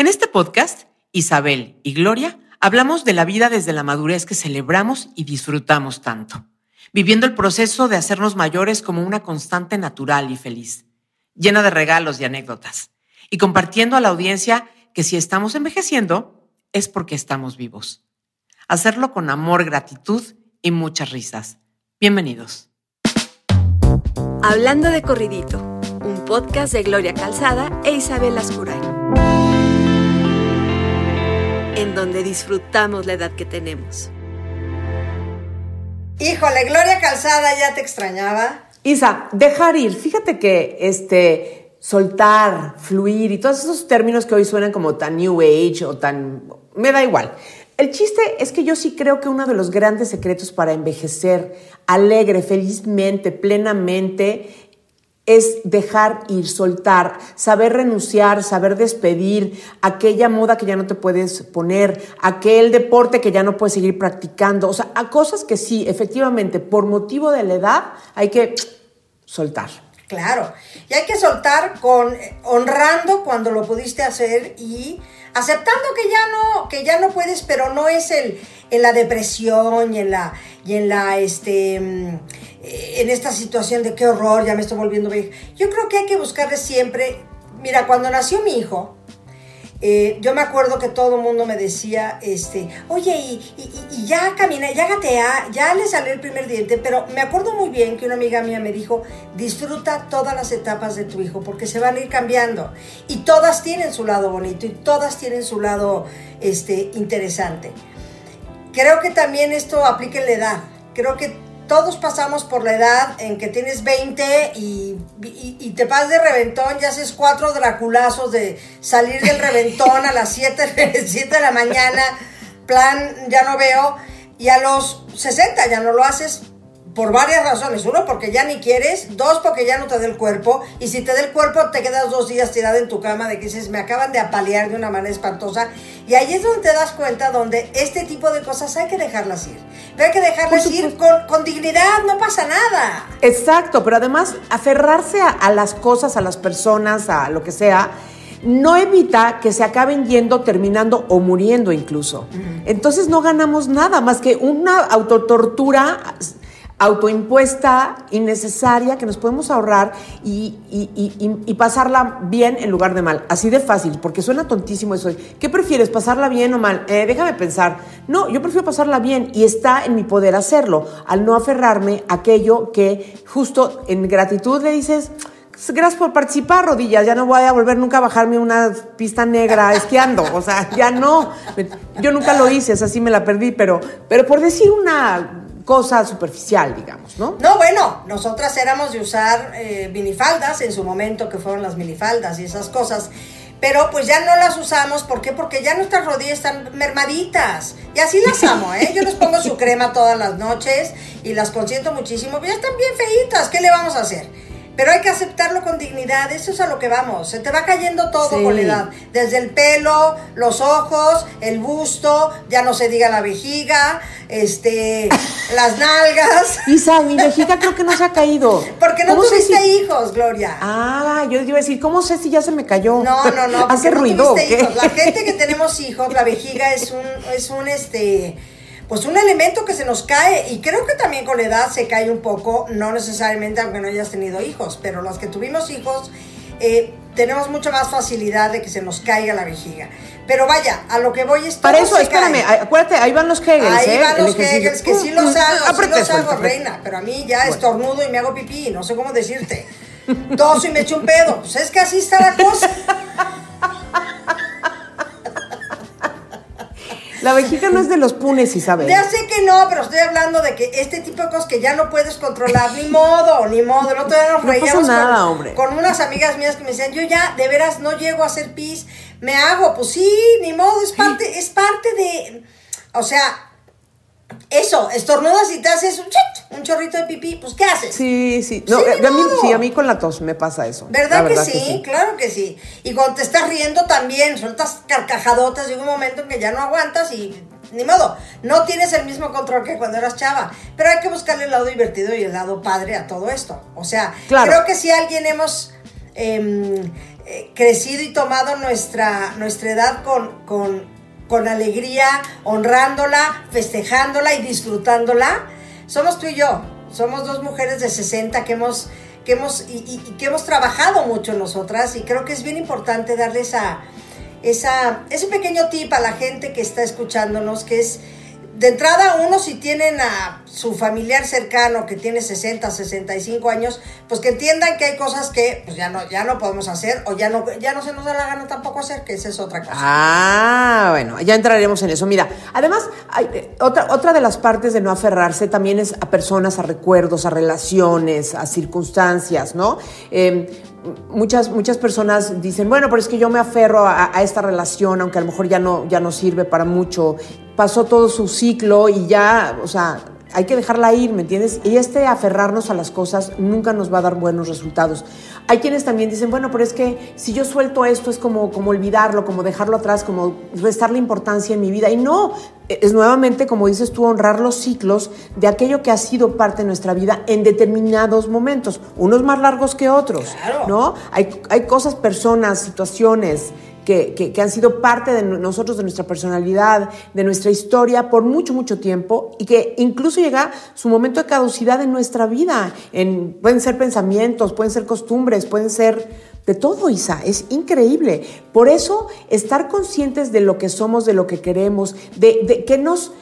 En este podcast, Isabel y Gloria hablamos de la vida desde la madurez que celebramos y disfrutamos tanto, viviendo el proceso de hacernos mayores como una constante natural y feliz, llena de regalos y anécdotas, y compartiendo a la audiencia que si estamos envejeciendo es porque estamos vivos. Hacerlo con amor, gratitud y muchas risas. Bienvenidos. Hablando de corridito, un podcast de Gloria Calzada e Isabel Ascuray en donde disfrutamos la edad que tenemos. Híjole, Gloria Calzada, ya te extrañaba. Isa, dejar ir. Fíjate que este soltar, fluir y todos esos términos que hoy suenan como tan new age o tan me da igual. El chiste es que yo sí creo que uno de los grandes secretos para envejecer alegre, felizmente, plenamente, es dejar ir, soltar, saber renunciar, saber despedir aquella moda que ya no te puedes poner, aquel deporte que ya no puedes seguir practicando, o sea, a cosas que sí, efectivamente, por motivo de la edad hay que soltar. Claro, y hay que soltar con honrando cuando lo pudiste hacer y aceptando que ya no que ya no puedes, pero no es el en la depresión y en la y en la este mm, en esta situación de qué horror, ya me estoy volviendo vieja. Yo creo que hay que buscarle siempre, mira, cuando nació mi hijo, eh, yo me acuerdo que todo el mundo me decía, este, oye, y, ya camina, ya gatea, ya le salió el primer diente, pero me acuerdo muy bien que una amiga mía me dijo, disfruta todas las etapas de tu hijo porque se van a ir cambiando y todas tienen su lado bonito y todas tienen su lado este, interesante. Creo que también esto aplica en la edad. Creo que todos pasamos por la edad en que tienes 20 y, te vas de reventón y haces cuatro draculazos de salir del reventón a las 7, 7 de la mañana, plan, ya no veo, y a los 60 ya no lo haces por varias razones. Uno, porque ya ni quieres. Dos, porque ya no te da el cuerpo. Y si te da el cuerpo, te quedas dos días tirada en tu cama de que dices, me acaban de apalear de una manera espantosa. Y ahí es donde te das cuenta donde este tipo de cosas hay que dejarlas ir. Pero hay que dejarlas ir con, dignidad, no pasa nada. Exacto, pero además aferrarse a, las cosas, a las personas, a lo que sea no evita que se acaben yendo, terminando o muriendo incluso. Entonces no ganamos nada más que una autotortura autoimpuesta, innecesaria, que nos podemos ahorrar y, pasarla bien en lugar de mal. Así de fácil, porque suena tontísimo eso. ¿Qué prefieres, pasarla bien o mal? Eh, déjame pensar. No, yo prefiero pasarla bien y está en mi poder hacerlo, al no aferrarme a aquello que justo en gratitud le dices... Gracias por participar, rodillas. Ya no voy a volver nunca a bajarme una pista negra esquiando. O sea, ya no. Yo nunca lo hice, así me la perdí, pero, pero por decir una cosa superficial, digamos, ¿no? No, bueno, nosotras éramos de usar eh, minifaldas en su momento, que fueron las minifaldas y esas cosas. Pero pues ya no las usamos, ¿por qué? Porque ya nuestras rodillas están mermaditas. Y así las amo, ¿eh? Yo les pongo su crema todas las noches y las consiento muchísimo, pero ya están bien feitas, ¿qué le vamos a hacer? Pero hay que aceptarlo con dignidad, eso es a lo que vamos. Se te va cayendo todo con la edad. Desde el pelo, los ojos, el busto, ya no se diga la vejiga, este, las nalgas. Isa, mi vejiga creo que no se ha caído. Porque no tuviste hijos, Gloria. Ah, yo iba a decir, ¿cómo sé si ya se me cayó? No, no, no. Hace ruido. La gente que tenemos hijos, la vejiga es un, es un este pues un elemento que se nos cae y creo que también con la edad se cae un poco, no necesariamente aunque no hayas tenido hijos, pero los que tuvimos hijos eh, tenemos mucha más facilidad de que se nos caiga la vejiga. Pero vaya, a lo que voy es Para eso, espérame, acuérdate, ahí van los Hegels. Ahí ¿eh? van los Hegels, que sí los hago, sí los hago, reina, pero a mí ya estornudo y me hago pipí, no sé cómo decirte. Toso y me echo un pedo, pues es que así está la cosa. La vejiga no es de los punes, Isabel. Ya sé que no, pero estoy hablando de que este tipo de cosas que ya no puedes controlar, ni modo, ni modo. El otro día nos reíamos nada, con, hombre. con unas amigas mías que me decían, yo ya de veras no llego a hacer pis, me hago, pues sí, ni modo, es parte, es parte de, o sea, eso, estornudas y te haces un, un chorrito de pipí, pues ¿qué haces? Sí, sí. No, eh, a mí, sí, a mí con la tos me pasa eso. ¿Verdad, que, sí? Claro que sí. Y cuando te estás riendo también, sueltas carcajadotas, llega un momento en que ya no aguantas y ni modo, no tienes el mismo control que cuando eras chava. Pero hay que buscarle el lado divertido y el lado padre a todo esto. O sea, creo que si alguien hemos... Em, eh, crecido y tomado nuestra, nuestra edad con, con, con alegría, honrándola, festejándola y disfrutándola, somos tú y yo. Somos dos mujeres de 60 que hemos, que hemos, y, que hemos trabajado mucho nosotras y creo que es bien importante darle esa, esa, ese pequeño tip a la gente que está escuchándonos, que es de entrada uno si tienen a su familiar cercano que tiene 60, 65 años, pues que entiendan que hay cosas que pues ya no ya no podemos hacer o ya no ya no se nos da la gana tampoco hacer, que esa es otra cosa. Ah, bueno, ya entraremos en eso. Mira, además hay, eh, otra otra de las partes de no aferrarse también es a personas, a recuerdos, a relaciones, a circunstancias, ¿no? Eh, muchas, muchas personas dicen, bueno, pero es que yo me aferro a, esta relación, aunque a lo mejor ya no, ya no sirve para mucho, pasó todo su ciclo y ya, o sea, hay que dejarla ir, ¿me entiendes? Y este aferrarnos a las cosas nunca nos va a dar buenos resultados. Hay quienes también dicen, bueno, pero es que si yo suelto esto es como, como olvidarlo, como dejarlo atrás, como restarle importancia en mi vida. Y no, es nuevamente, como dices tú, honrar los ciclos de aquello que ha sido parte de nuestra vida en determinados momentos, unos más largos que otros, ¿no? Hay, hay cosas, personas, situaciones, que, han sido parte de nosotros, de nuestra personalidad, de nuestra historia por mucho, mucho tiempo y que incluso llega su momento de caducidad en nuestra vida. En, pueden ser pensamientos, pueden ser costumbres, pueden ser de todo, Isa. Es increíble. Por eso, estar conscientes de lo que somos, de lo que queremos, de, que nos,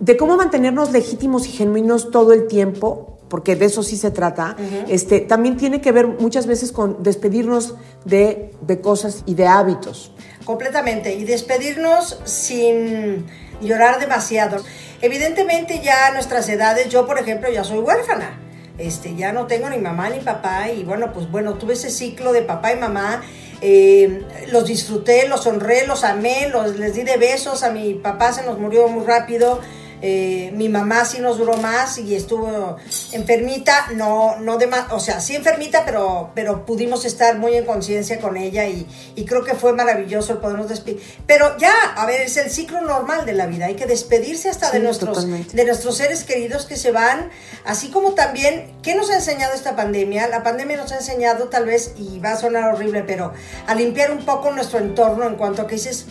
de cómo mantenernos legítimos y genuinos todo el tiempo, porque de eso sí se trata, este, también tiene que ver muchas veces con despedirnos de, de, cosas y de hábitos. Completamente, y despedirnos sin llorar demasiado. Evidentemente ya a nuestras edades, yo por ejemplo ya soy huérfana, este, ya no tengo ni mamá ni papá y bueno, pues bueno, tuve ese ciclo de papá y mamá. Eh, los disfruté, los honré, los amé, los, les di de besos, a mi papá se nos murió muy rápido, eh, mi mamá sí nos duró más y estuvo enfermita, no, no de más, o sea, sí enfermita, pero, pero pudimos estar muy en conciencia con ella y, creo que fue maravilloso el podernos despedir. Pero ya, a ver, es el ciclo normal de la vida, hay que despedirse hasta de, nuestros, de nuestros seres queridos que se van, así como también, ¿qué nos ha enseñado esta pandemia? La pandemia nos ha enseñado tal vez, y va a sonar horrible, pero a limpiar un poco nuestro entorno en cuanto a que dices,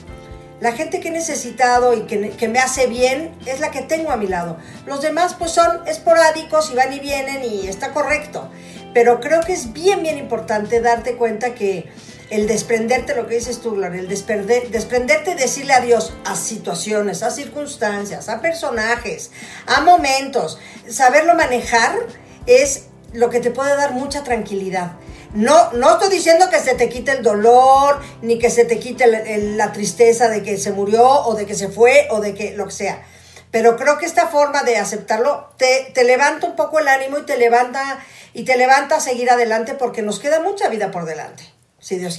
la gente que he necesitado y que, me hace bien es la que tengo a mi lado. Los demás pues son esporádicos y van y vienen y está correcto. Pero creo que es bien, bien importante darte cuenta que el desprenderte, lo que dices tú, Gloria, el desprenderte y decirle adiós a situaciones, a circunstancias, a personajes, a momentos, saberlo manejar es lo que te puede dar mucha tranquilidad. No, no estoy diciendo que se te quite el dolor, ni que se te quite la tristeza de que se murió o de que se fue o de que lo que sea. Pero creo que esta forma de aceptarlo te, te levanta un poco el ánimo y te levanta y te levanta a seguir adelante porque nos queda mucha vida por delante.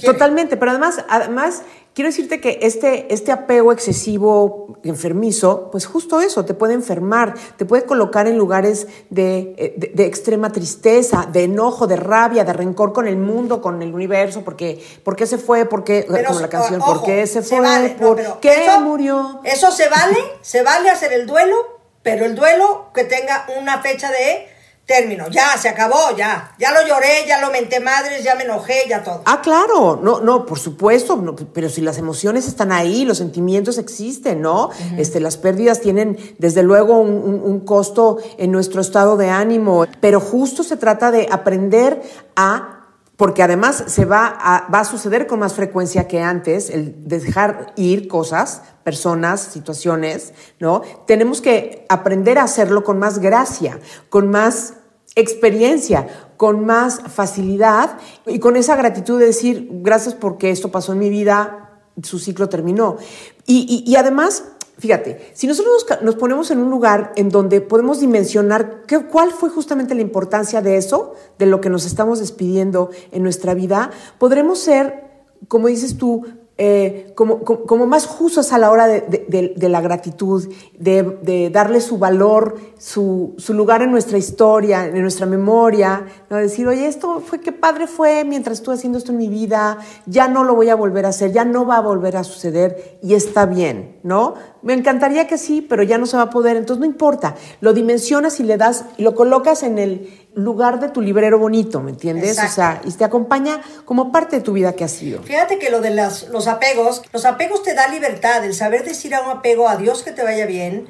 Totalmente, pero además, además quiero decirte que este, este apego excesivo, enfermizo, pues justo eso, te puede enfermar, te puede colocar en lugares de, eh, extrema tristeza, de enojo, de rabia, de rencor con el mundo, con el universo, porque ¿por qué se fue? ¿Por qué? como la canción, ¿por qué se fue? ¿Por qué murió? Eso se vale, se vale hacer el duelo, pero el duelo que tenga una fecha de término, ya, se acabó, ya, ya lo lloré, ya lo menté madres, ya me enojé, ya todo. Ah, claro, no, no, por supuesto, pero si las emociones están ahí, los sentimientos existen, ¿no? este, las pérdidas tienen desde luego un, costo en nuestro estado de ánimo, pero justo se trata de aprender a porque además se va a, va a suceder con más frecuencia que antes el dejar ir cosas, personas, situaciones, ¿no? Tenemos que aprender a hacerlo con más gracia, con más experiencia, con más facilidad y con esa gratitud de decir, gracias porque esto pasó en mi vida, su ciclo terminó. Y, además, fíjate, si nosotros nos, ponemos en un lugar en donde podemos dimensionar qué, cuál fue justamente la importancia de eso, de lo que nos estamos despidiendo en nuestra vida, podremos ser, como dices tú, eh, como, como, más justos a la hora de, la gratitud, de, darle su valor, su, lugar en nuestra historia, en nuestra memoria, ¿no? decir, oye, esto fue, qué padre fue mientras estuve haciendo esto en mi vida, ya no lo voy a volver a hacer, ya no va a volver a suceder y está bien, ¿no? Me encantaría que sí, pero ya no se va a poder, entonces no importa, lo dimensionas y le das, lo colocas en el, lugar de tu librero bonito, ¿me entiendes? O sea, y te acompaña como parte de tu vida que ha sido. Fíjate que lo de las, los apegos, los apegos te da libertad, el saber decir a un apego a Dios que te vaya bien,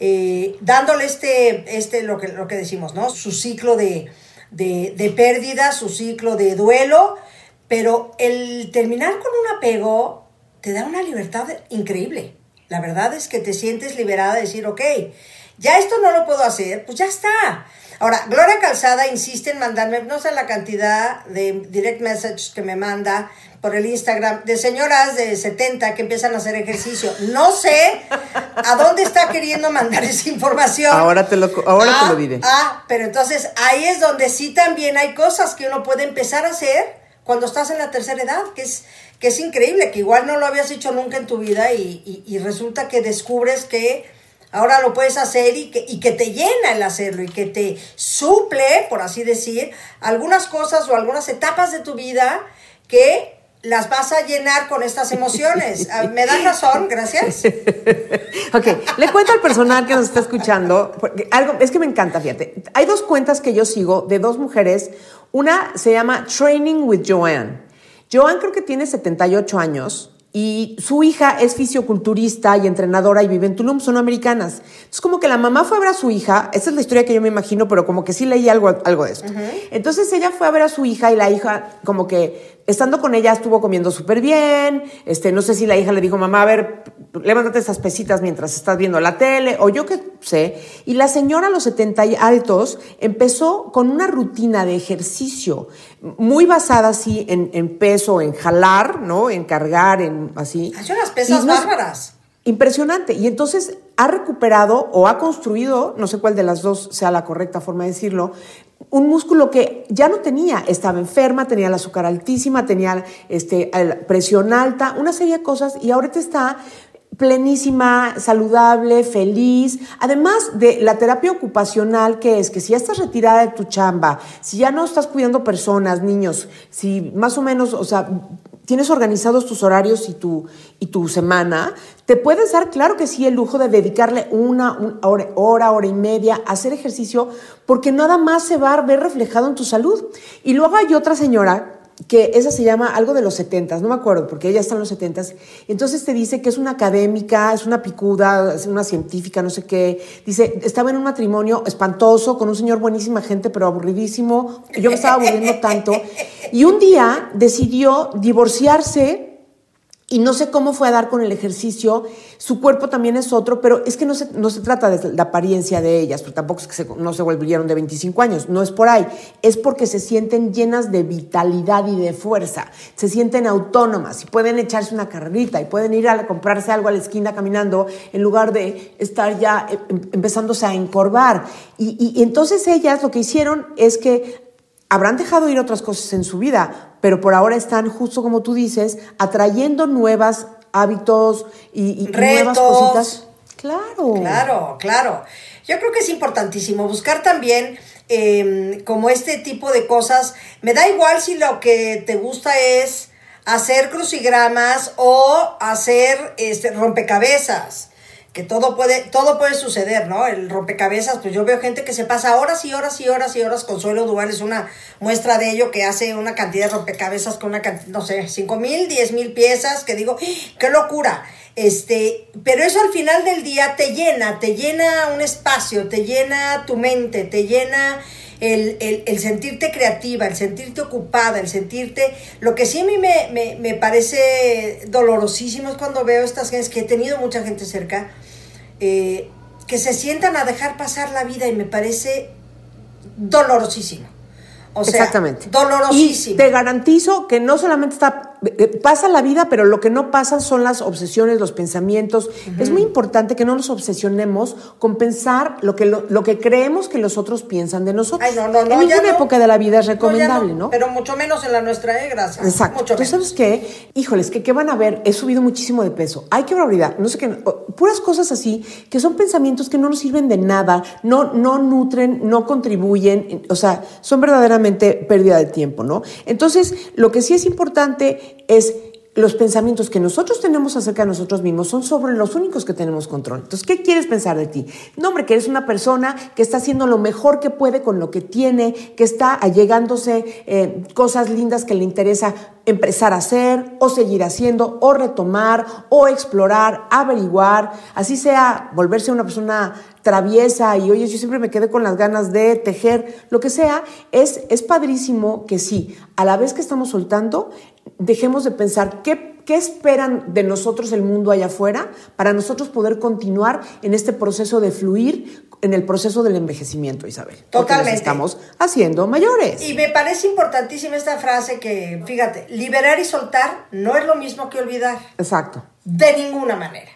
eh, dándole este, este, lo que, lo que decimos, ¿no? Su ciclo de, de, de pérdida, su ciclo de duelo, pero el terminar con un apego te da una libertad increíble. La verdad es que te sientes liberada de decir, ok, ya esto no lo puedo hacer, pues ya está. Ahora, Gloria Calzada insiste en mandarme, no sé la cantidad de direct messages que me manda por el Instagram de señoras de 70 que empiezan a hacer ejercicio. No sé a dónde está queriendo mandar esa información. Ahora te lo, ahora te lo Ah, diré. Ah, pero entonces ahí es donde sí también hay cosas que uno puede empezar a hacer cuando estás en la tercera edad, que es, que es increíble, que igual no lo habías hecho nunca en tu vida y, y- y resulta que descubres que ahora lo puedes hacer y que, y que te llena el hacerlo y que te suple, por así decir, algunas cosas o algunas etapas de tu vida que las vas a llenar con estas emociones. Ah, ¿Me das razón? Gracias. Ok, le cuento al personal que nos está escuchando, porque algo, es que me encanta, fíjate. Hay dos cuentas que yo sigo de dos mujeres. Una se llama Training with Joanne. Joanne creo que tiene 78 años y su hija es fisioculturista y entrenadora y vive en Tulum, son americanas. Es como que la mamá fue a ver a su hija, esa es la historia que yo me imagino, pero como que sí leí algo, algo de esto. Entonces ella fue a ver a su hija y la hija como que estando con ella estuvo comiendo súper bien, este, no sé si la hija le dijo, mamá, a ver, levántate esas pesitas mientras estás viendo la tele, o yo qué sé. Y la señora a los 70 y altos empezó con una rutina de ejercicio muy basada así en, en peso, en jalar, ¿no? En cargar, en así. Hay unas pesas no bárbaras. Impresionante. Y entonces ha recuperado o ha construido, no sé cuál de las dos sea la correcta forma de decirlo, un músculo que ya no tenía. Estaba enferma, tenía el azúcar altísima, tenía este, presión alta, una serie de cosas y ahorita está plenísima, saludable, feliz. Además de la terapia ocupacional, que es que si ya estás retirada de tu chamba, si ya no estás cuidando personas, niños, si más o menos, o sea, tienes organizados tus horarios y tu, y tu semana, te puedes dar, claro que sí, el lujo de dedicarle una, un- hora, hora, hora y media a hacer ejercicio, porque nada más se va a ver reflejado en tu salud. Y luego hay otra señora que esa se llama algo de los 70, no me acuerdo, porque ella está en los 70, entonces te dice que es una académica, es una picuda, es una científica, no sé qué, dice, estaba en un matrimonio espantoso con un señor buenísima gente, pero aburridísimo, yo me estaba aburriendo tanto, y un día decidió divorciarse y no sé cómo fue a dar con el ejercicio, su cuerpo también es otro, pero es que no se, no se trata de la apariencia de ellas, pero tampoco es que se- no se volvieron de 25 años, no es por ahí, es porque se sienten llenas de vitalidad y de fuerza, se sienten autónomas y pueden echarse una carrerita y pueden ir a comprarse algo a la esquina caminando en lugar de estar ya eh, em- empezándose a encorvar. Y, y- y entonces ellas lo que hicieron es que habrán dejado ir otras cosas en su vida, pero por ahora están, justo como tú dices, atrayendo nuevos hábitos y, y nuevas cositas. Claro. Claro, claro. Yo creo que es importantísimo buscar también eh, como este tipo de cosas. Me da igual si lo que te gusta es hacer crucigramas o hacer este, rompecabezas. Que todo puede, todo puede suceder, ¿no? El rompecabezas, pues yo veo gente que se pasa horas y horas y horas y horas. Consuelo Duval es una muestra de ello que hace una cantidad de rompecabezas con una cantidad, no sé, cinco mil, diez mil piezas, que digo, ¡Ah! ¡qué locura! Este, pero eso al final del día te llena, te llena un espacio, te llena tu mente, te llena el, el- el sentirte creativa, el sentirte ocupada, el sentirte... Lo que sí a mí me, me, me parece dolorosísimo es cuando veo estas gentes, que he tenido mucha gente cerca, eh, que se sientan a dejar pasar la vida y me parece dolorosísimo. O sea, Exactamente. dolorosísimo. Y te garantizo que no solamente está, pasa la vida, pero lo que no pasa son las obsesiones, los pensamientos. Es muy importante que no nos obsesionemos con pensar lo que, lo, lo que creemos que los otros piensan de nosotros. Ay, no, no, no. en ninguna no. época de la vida es recomendable, ¿no? Pero mucho menos en la nuestra, ¿eh? Gracias. Exacto. Mucho ¿Tú menos. sabes qué? Híjoles, que qué van a ver, he subido muchísimo de peso. Ay, qué barbaridad. No sé qué, puras cosas así, que son pensamientos que no nos sirven de nada, no, no nutren, no contribuyen, o sea, son verdaderamente pérdida de tiempo, ¿no? Entonces, lo que sí es importante es los pensamientos que nosotros tenemos acerca de nosotros mismos son sobre los únicos que tenemos control. Entonces, ¿qué quieres pensar de ti? No, hombre, que eres una persona que está haciendo lo mejor que puede con lo que tiene, que está allegándose eh, cosas lindas que le interesa empezar a hacer o seguir haciendo o retomar o explorar, averiguar, así sea volverse una persona traviesa y oye, yo siempre me quedé con las ganas de tejer, lo que sea, es, es padrísimo que sí, a la vez que estamos soltando, dejemos de pensar qué, qué esperan de nosotros el mundo allá afuera para nosotros poder continuar en este proceso de fluir en el proceso del envejecimiento, Isabel. Totalmente. estamos haciendo mayores. Y me parece importantísima esta frase que, fíjate, liberar y soltar no es lo mismo que olvidar. Exacto. De ninguna manera.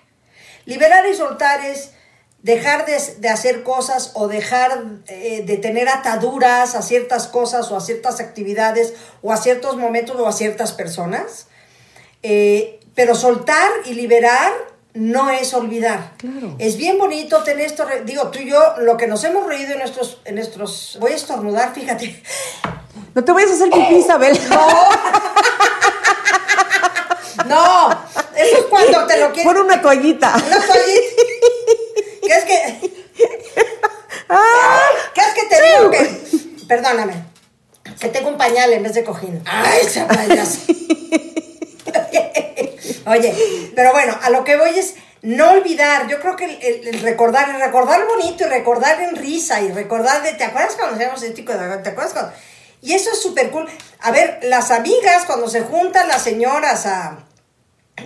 Liberar y soltar es dejar de, hacer cosas o dejar eh, de tener ataduras a ciertas cosas o a ciertas actividades o a ciertos momentos o a ciertas personas. Eh, pero soltar y liberar no es olvidar. Es bien bonito tener esto, digo, tú y yo, lo que nos hemos reído en nuestros, en nuestros, voy a estornudar, fíjate. No te vayas a hacer pipí, Isabel. No. no, eso es cuando te lo quieres. Pon una toallita. Una toallita. ¿Qué es que? ¿Qué es que te digo que? Perdóname. Que tengo un pañal en vez de cojín. Ay, se Oye, pero bueno, a lo que voy es no olvidar. Yo creo que el, recordar, el recordar bonito y recordar en risa y recordar de, ¿te acuerdas cuando hacíamos este tipo de, ¿te acuerdas cuando? Y eso es súper cool. A ver, las amigas cuando se juntan las señoras a,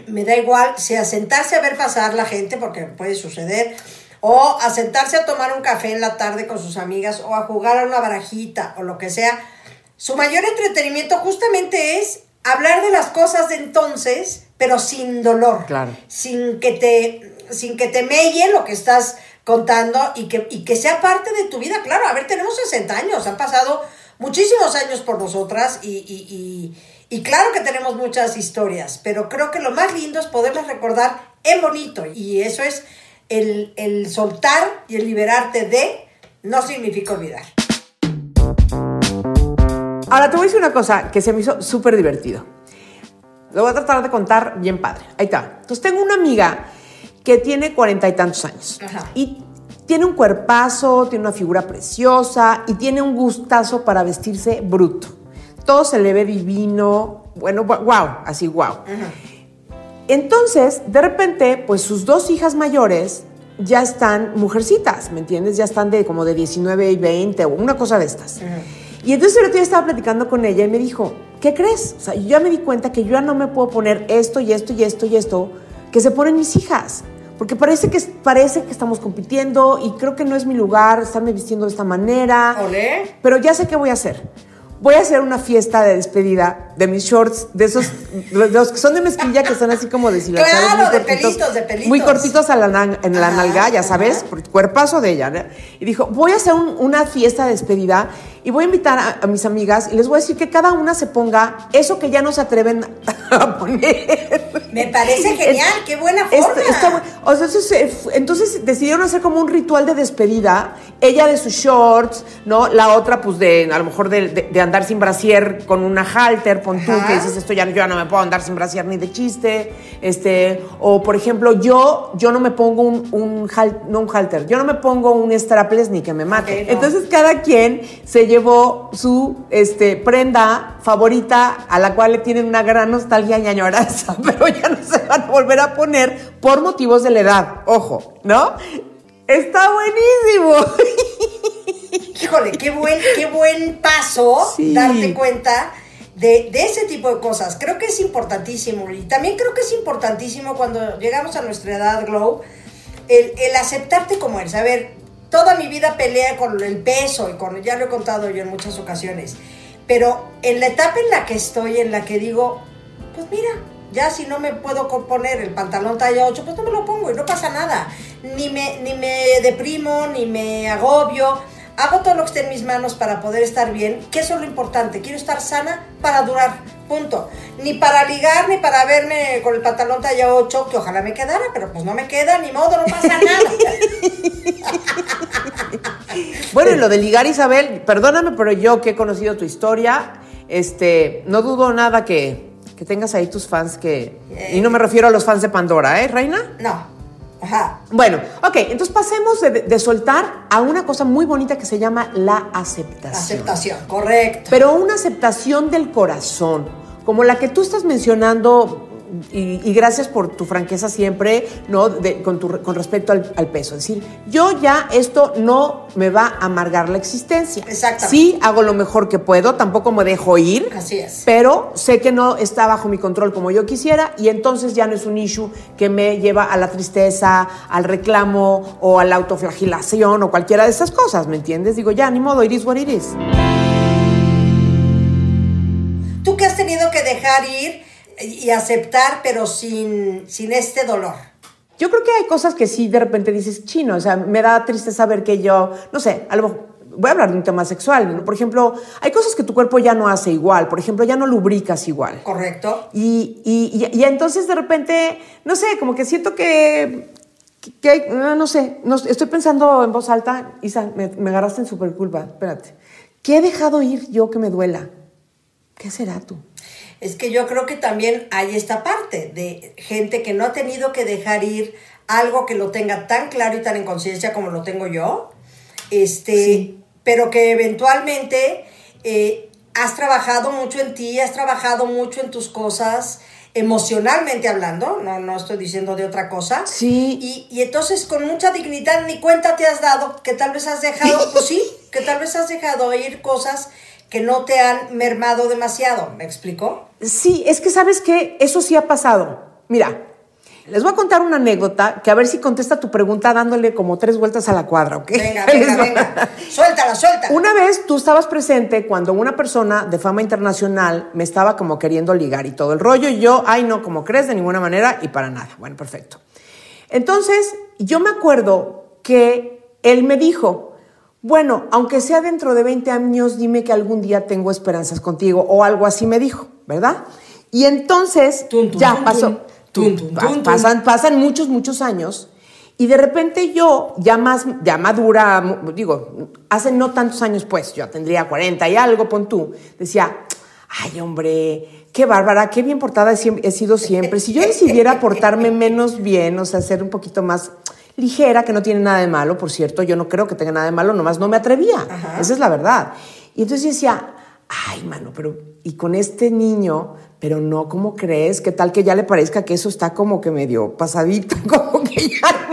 me da igual, si a sentarse a ver pasar la gente, porque puede suceder, o a sentarse a tomar un café en la tarde con sus amigas, o a jugar a una barajita, o lo que sea, su mayor entretenimiento justamente es hablar de las cosas de entonces, pero sin dolor. Claro. Sin que te, sin que te melle lo que estás contando y que, y que sea parte de tu vida. Claro, a ver, tenemos 60 años, han pasado muchísimos años por nosotras y, y, y, claro que tenemos muchas historias, pero creo que lo más lindo es poderlas recordar en bonito y eso es el, el soltar y el liberarte de no significa olvidar. Ahora te voy a decir una cosa que se me hizo súper divertido. Lo voy a tratar de contar bien padre. Ahí está. Entonces tengo una amiga que tiene cuarenta y tantos años. Y tiene un cuerpazo, tiene una figura preciosa y tiene un gustazo para vestirse bruto. Todo se le ve divino. Bueno, wow, así wow. Entonces, de repente, pues sus dos hijas mayores ya están mujercitas, ¿me entiendes? Ya están de como de 19 y 20 o una cosa de estas. Y entonces el otro día estaba platicando con ella y me dijo, ¿qué crees? O sea, yo ya me di cuenta que yo ya no me puedo poner esto y esto y esto y esto que se ponen mis hijas. Porque parece que, parece que estamos compitiendo y creo que no es mi lugar estarme vistiendo de esta manera. ¿Olé? Pero ya sé qué voy a hacer voy a hacer una fiesta de despedida de mis shorts, de esos, los que son de mezquilla, que son así como deshilachados. Claro, de pelitos, de pelitos. Muy cortitos a la, en la nalga, ya sabes, por cuerpazo de ella. Y dijo, voy a hacer una fiesta de despedida y voy a invitar a, mis amigas y les voy a decir que cada una se ponga eso que ya no se atreven a poner. Me parece genial, qué buena forma. entonces, entonces decidieron hacer como un ritual de despedida, ella de sus shorts, ¿no? La otra pues de, a lo mejor de, de, andar sin brasier con una halter, pon tú, que dices esto ya, yo ya no me puedo andar sin brasier ni de chiste, este, o por ejemplo, yo, yo no me pongo un, un, no un halter, yo no me pongo un strapless ni que me mate. Entonces cada quien se llevó su este, prenda favorita a la cual le tienen una gran nostalgia y añoranza, pero ya no se van a volver a poner por motivos de la edad, ojo, ¿no? Está buenísimo. Híjole, qué buen, qué buen paso darte cuenta de, ese tipo de cosas. Creo que es importantísimo. Y también creo que es importantísimo cuando llegamos a nuestra edad, Glow, el, el aceptarte como eres. A ver, toda mi vida pelea con el peso y con, ya lo he contado yo en muchas ocasiones, pero en la etapa en la que estoy, en la que digo, pues mira, ya si no me puedo poner el pantalón talla 8, pues no me lo pongo y no pasa nada. Ni me, ni me deprimo, ni me agobio. Hago todo lo que esté en mis manos para poder estar bien, que eso es lo importante. Quiero estar sana para durar, punto. Ni para ligar, ni para verme con el pantalón talla 8, que ojalá me quedara, pero pues no me queda, ni modo, no pasa nada. bueno, y lo de ligar, Isabel, perdóname, pero yo que he conocido tu historia, este, no dudo nada que, que tengas ahí tus fans que... Y no me refiero a los fans de Pandora, ¿eh, Reina? No. Ajá. Bueno, ok, entonces pasemos de, de soltar a una cosa muy bonita que se llama la aceptación. Aceptación, correcto. Pero una aceptación del corazón, como la que tú estás mencionando y, y gracias por tu franqueza siempre, ¿no? De- con, tu- con respecto al, al peso. Es decir, yo ya esto no me va a amargar la existencia. Exactamente. Sí, hago lo mejor que puedo, tampoco me dejo ir. Así es. Pero sé que no está bajo mi control como yo quisiera y entonces ya no es un issue que me lleva a la tristeza, al reclamo o a la autoflagilación o cualquiera de esas cosas, ¿me entiendes? Digo, ya, ni modo, it is what it is. Tú que has tenido que dejar ir y aceptar, pero sin, sin este dolor. Yo creo que hay cosas que sí de repente dices, chino, o sea, me da triste saber que yo, no sé, a lo mejor, voy a hablar de un tema sexual, ¿no? por ejemplo, hay cosas que tu cuerpo ya no hace igual, por ejemplo, ya no lubricas igual. ¿Correcco? Y, y, y- y entonces de repente, no sé, como que siento que, que, que hay- no, no sé, no, estoy pensando en voz alta, Isa, me, me agarraste en super culpa, espérate. ¿Qué he dejado ir yo que me duela? ¿Qué será tú? Es que yo creo que también hay esta parte de gente que no ha tenido que dejar ir algo que lo tenga tan claro y tan en conciencia como lo tengo yo, este, Sí. pero que eventualmente eh, has trabajado mucho en ti, has trabajado mucho en tus cosas, emocionalmente hablando, no, no estoy diciendo de otra cosa. Sí. Y, y entonces con mucha dignidad ni cuenta te has dado que tal vez has dejado, pues sí, que tal vez has dejado ir cosas que no te han mermado demasiado, ¿me explicó? Sí, es que sabes que eso sí ha pasado. Mira, les voy a contar una anécdota que a ver si contesta tu pregunta dándole como tres vueltas a la cuadra, ¿ok? Venga, venga, venga. Suéltala, suéltala. Una vez tú estabas presente cuando una persona de fama internacional me estaba como queriendo ligar y todo el rollo, y yo, ay, no, como crees, de ninguna manera y para nada. Bueno, perfecto. Entonces, yo me acuerdo que él me dijo, bueno, aunque sea dentro de 20 años, dime que algún día tengo esperanzas contigo, o algo así me dijo, ¿verdad? Y entonces, Tun, tun, ya tun, pasó, pasan, pasan muchos, muchos años. Y de repente yo, ya más, ya madura, digo, hace no tantos años pues, yo tendría 40 y algo, pon tú, decía, ay hombre, qué bárbara, qué bien portada he sido siempre. Si yo decidiera portarme menos bien, o sea, ser un poquito más ligera, que no tiene nada de malo, por cierto, yo no creo que tenga nada de malo, nomás no me atrevía. Esa es la verdad. Y entonces yo decía, ay, mano, pero, y con este niño, pero no, ¿cómo crees? ¿Qué tal que ya le parezca que eso está como que medio pasadito? Como que ya.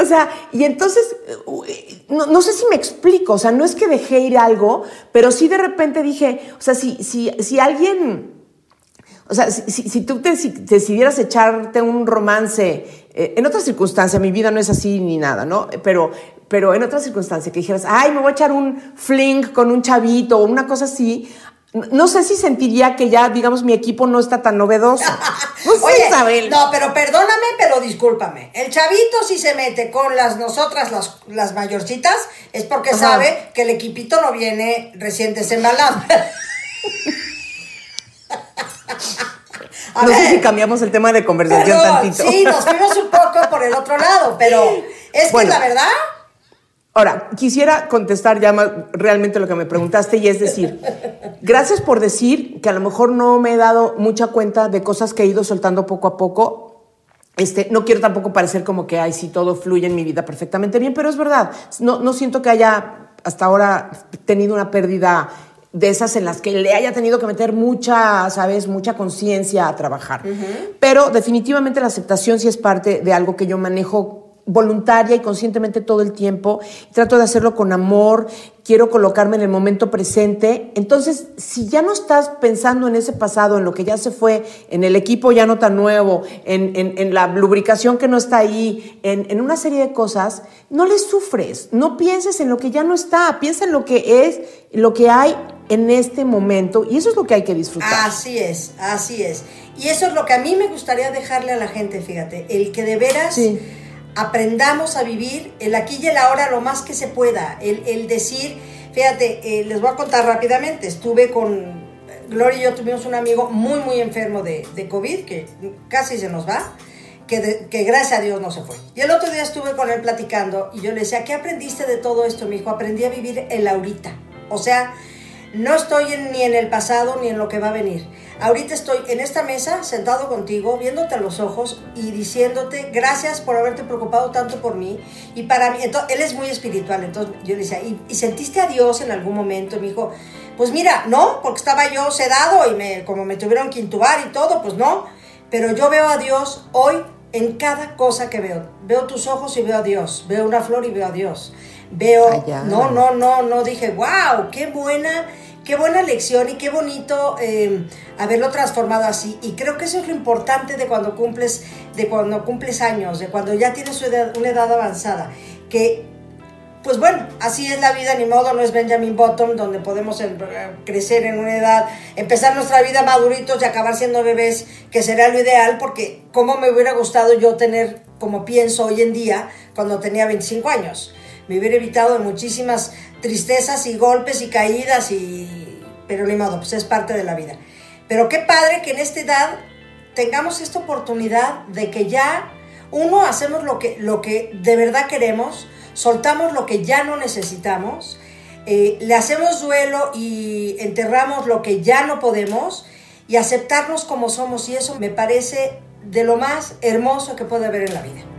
O sea, y entonces, uh, no, no sé si me explico, o sea, no es que dejé ir algo, pero sí de repente dije, o sea, si, si, si alguien, o sea, si, si- si tú te, si- decidieras echarte un romance, eh, en otra circunstancia, mi vida no es así ni nada, ¿no? Pero, pero en otra circunstancia que dijeras, ay, me voy a echar un fling con un chavito o una cosa así, no- sé si sentiría que ya, digamos, mi equipo no está tan novedoso. No sé, Oye, Isabel. no, pero perdóname, pero discúlpame. El chavito si se mete con las nosotras, las, las mayorcitas, es porque Ajá. sabe que el equipito no viene recién desembalado. A no sé si cambiamos el tema de conversación perdón, tantito. Sí, nos fuimos un poco por el otro lado, pero es que Bueno. la verdad. Ahora, quisiera contestar ya más realmente lo que me preguntaste y es decir, gracias por decir que a lo mejor no me he dado mucha cuenta de cosas que he ido soltando poco a poco. Este, no quiero tampoco parecer como que, ay, sí, todo fluye en mi vida perfectamente bien, pero es verdad. No, no siento que haya hasta ahora tenido una pérdida de esas en las que le haya tenido que meter mucha, ¿sabes? Mucha conciencia a trabajar. Pero definitivamente la aceptación sí es parte de algo que yo manejo voluntaria y conscientemente todo el tiempo. Trato de hacerlo con amor, quiero colocarme en el momento presente. Entonces, si ya no estás pensando en ese pasado, en lo que ya se fue, en el equipo ya no tan nuevo, en, en- en la lubricación que no está ahí, en, en una serie de cosas, no le sufres, no pienses en lo que ya no está, piensa en lo que es, lo que hay en este momento y eso es lo que hay que disfrutar. Así es, así es. Y eso es lo que a mí me gustaría dejarle a la gente, fíjate, el que de veras Sí. aprendamos a vivir el aquí y el ahora lo más que se pueda, el, el decir, fíjate, eh, les voy a contar rápidamente, estuve con, Gloria y yo tuvimos un amigo muy, muy enfermo de, de COVID, que casi se nos va, que, de- que gracias a Dios no se fue. Y el otro día estuve con él platicando y yo le decía, ¿qué aprendiste de todo esto, mi hijo? Aprendí a vivir el ahorita. O sea, no estoy ni en el pasado ni en lo que va a venir. Ahorita estoy en esta mesa, sentado contigo, viéndote a los ojos y diciéndote gracias por haberte preocupado tanto por mí. Y para mí, entonces, él es muy espiritual, entonces yo le decía, ¿y, sentiste a Dios en algún momento? Y me dijo, pues mira, no, porque estaba yo sedado y me, como me tuvieron que intubar y todo, pues no. Pero yo veo a Dios hoy en cada cosa que veo. Veo tus ojos y veo a Dios. Veo una flor y veo a Dios. Veo, no, no, no, no, dije, wow, qué buena qué buena lección y qué bonito eh, haberlo transformado así. Y creo que eso es lo importante de cuando cumples, de cuando cumples años, de cuando ya tienes una edad avanzada. Que, pues bueno, así es la vida, ni modo, no es Benjamin Bottom, donde podemos eh, crecer en una edad, empezar nuestra vida maduritos y acabar siendo bebés, que será lo ideal, porque cómo me hubiera gustado yo tener, como pienso hoy en día, cuando tenía 25 años. Me hubiera evitado muchísimas tristezas y golpes y caídas y pero ni modo, pues es parte de la vida. Pero qué padre que en esta edad tengamos esta oportunidad de que ya uno hacemos lo que, lo que de verdad queremos, soltamos lo que ya no necesitamos, eh, le hacemos duelo y enterramos lo que ya no podemos y aceptarnos como somos y eso me parece de lo más hermoso que puede haber en la vida.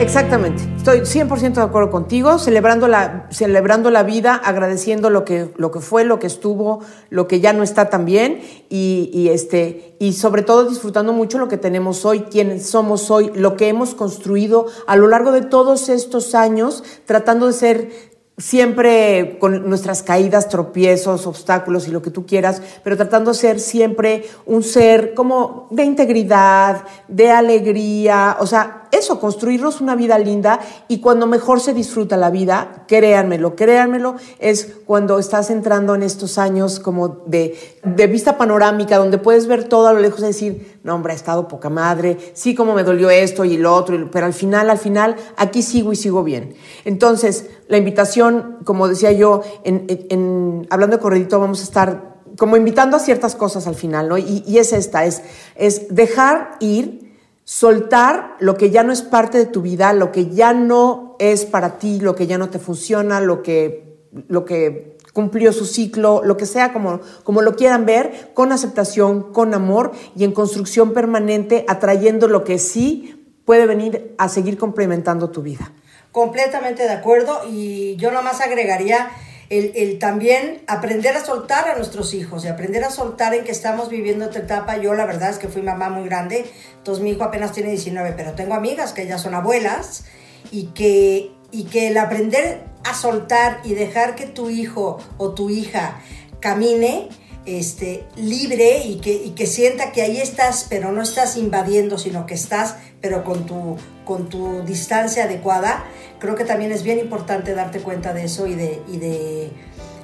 Exactamente, estoy 100% de acuerdo contigo, celebrando la, celebrando la vida, agradeciendo lo que, lo que fue, lo que estuvo, lo que ya no está tan bien y, este, y sobre todo disfrutando mucho lo que tenemos hoy, quienes somos hoy, lo que hemos construido a lo largo de todos estos años, tratando de ser siempre con nuestras caídas, tropiezos, obstáculos y lo que tú quieras, pero tratando de ser siempre un ser como de integridad, de alegría, o sea, eso, construirnos una vida linda y cuando mejor se disfruta la vida, créanmelo, créanmelo, es cuando estás entrando en estos años como de, de vista panorámica, donde puedes ver todo a lo lejos y decir, no, hombre, ha estado poca madre, sí, como me dolió esto y lo otro, pero al final, al final, aquí sigo y sigo bien. Entonces, la invitación, como decía yo, en, hablando de corredito, vamos a estar como invitando a ciertas cosas al final, ¿no? Y, y es esta, es, es dejar ir soltar lo que ya no es parte de tu vida, lo que ya no es para ti, lo que ya no te funciona, lo que, lo que cumplió su ciclo, lo que sea, como, como lo quieran ver, con aceptación, con amor y en construcción permanente, atrayendo lo que sí puede venir a seguir complementando tu vida. Completamente de acuerdo y yo nomás agregaría el, también aprender a soltar a nuestros hijos y aprender a soltar en que estamos viviendo esta etapa. Yo la verdad es que fui mamá muy grande, entonces mi hijo apenas tiene 19, pero tengo amigas que ya son abuelas y que, y que el aprender a soltar y dejar que tu hijo o tu hija camine, este, libre y que, sienta que ahí estás, pero no estás invadiendo, sino que estás, pero con tu, con tu distancia adecuada, creo que también es bien importante darte cuenta de eso y de, y de,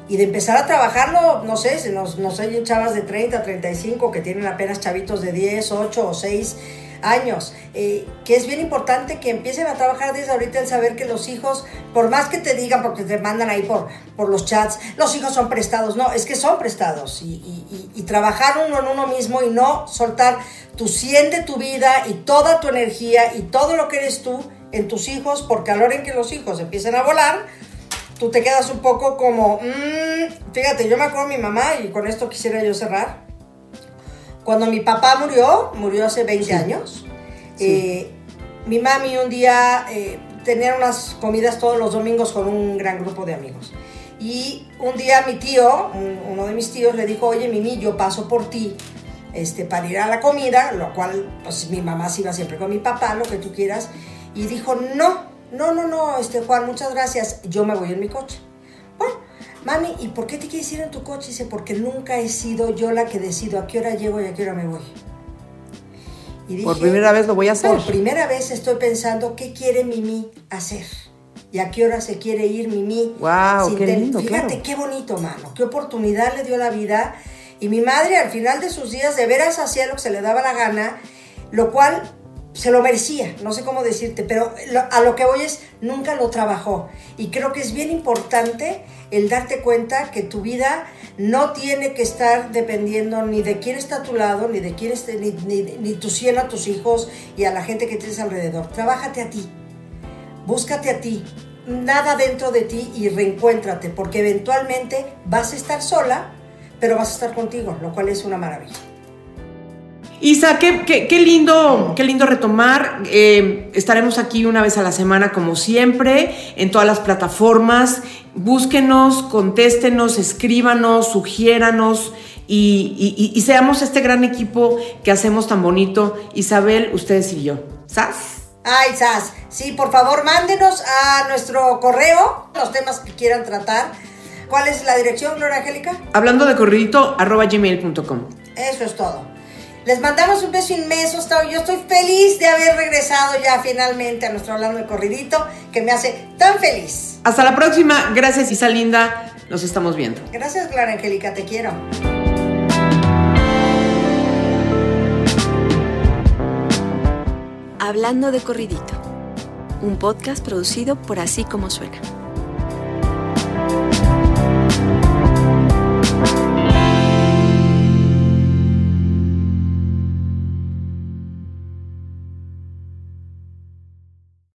y de empezar a trabajarlo, no sé, nos, nos hay chavas de 30, 35 que tienen apenas chavitos de 10, 8 o 6 años, eh, que es bien importante que empiecen a trabajar desde ahorita el saber que los hijos, por más que te digan, porque te mandan ahí por, por los chats, los hijos son prestados, no, es que son prestados. Y, y, y, trabajar uno en uno mismo y no soltar tu 100 de tu vida y toda tu energía y todo lo que eres tú en tus hijos, porque a la hora en que los hijos empiecen a volar, tú te quedas un poco como, mmm, fíjate, yo me acuerdo de mi mamá y con esto quisiera yo cerrar cuando mi papá murió, murió hace 20 años, eh, mi mami un día eh, tenía unas comidas todos los domingos con un gran grupo de amigos. Y un día mi tío, uno de mis tíos, le dijo, oye Mimi, yo paso por ti este, para ir a la comida, lo cual, pues mi mamá se iba siempre con mi papá, lo que tú quieras. Y dijo, no, no, no, no, este, Juan, muchas gracias, yo me voy en mi coche. Mami, ¿y por qué te quieres ir en tu coche? Dice, porque nunca he sido yo la que decido a qué hora llego y a qué hora me voy. Y por primera vez lo voy a hacer. Por primera vez estoy pensando qué quiere Mimi hacer y a qué hora se quiere ir Mimi. Wow, qué lindo, Fíjate qué bonito, mano. Qué oportunidad le dio la vida. Y mi madre al final de sus días de veras hacía lo que se le daba la gana, lo cual se lo merecía, no sé cómo decirte, pero a lo que voy es, nunca lo trabajó. Y creo que es bien importante el darte cuenta que tu vida no tiene que estar dependiendo ni de quién está a tu lado, ni de quién esté, ni, ni, tu cielo a tus hijos y a la gente que tienes alrededor. Trabájate a ti, búscate a ti, nada dentro de ti y reencuéntrate, porque eventualmente vas a estar sola, pero vas a estar contigo, lo cual es una maravilla. Isa, qué, qué, lindo, qué lindo retomar. Eh, estaremos aquí una vez a la semana, como siempre, en todas las plataformas. Búsquenos, contéstenos, escríbanos, sugiéranos y, y, seamos este gran equipo que hacemos tan bonito. Isabel, ustedes y yo. ¿Sas? Ay, Sas. Sí, por favor, mándenos a nuestro correo los temas que quieran tratar. ¿Cuál es la dirección, Gloria Angélica? Hablando de corridito, arroba gmail.com. Eso es todo. Les mandamos un beso inmenso. Yo estoy feliz de haber regresado ya finalmente a nuestro hablando de corridito, que me hace tan feliz. Hasta la próxima. Gracias, Isa Linda. Nos estamos viendo. Gracias, Clara Angélica. Te quiero. Hablando de corridito. Un podcast producido por Así Como Suena.